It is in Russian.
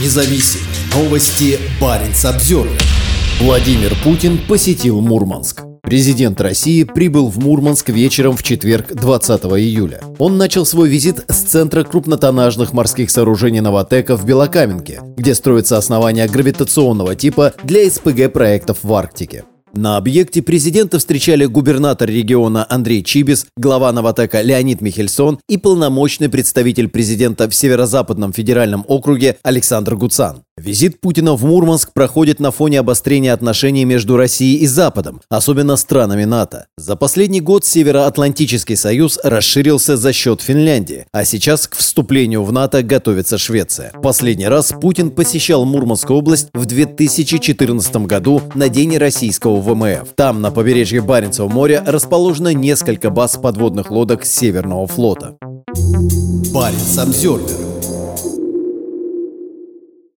независим. Новости Баренц Обзервер. Владимир Путин посетил Мурманск. Президент России прибыл в Мурманск вечером в четверг 20 июля. Он начал свой визит с центра крупнотоннажных морских сооружений «Новотека» в Белокаменке, где строится основание гравитационного типа для СПГ-проектов в Арктике. На объекте президента встречали губернатор региона Андрей Чибис, глава Новотека Леонид Михельсон и полномочный представитель президента в Северо-Западном федеральном округе Александр Гуцан. Визит Путина в Мурманск проходит на фоне обострения отношений между Россией и Западом, особенно странами НАТО. За последний год Североатлантический союз расширился за счет Финляндии, а сейчас к вступлению в НАТО готовится Швеция. Последний раз Путин посещал Мурманскую область в 2014 году на День российского ВМФ. Там, на побережье Баренцева моря, расположено несколько баз подводных лодок Северного флота. Баренц Обзервер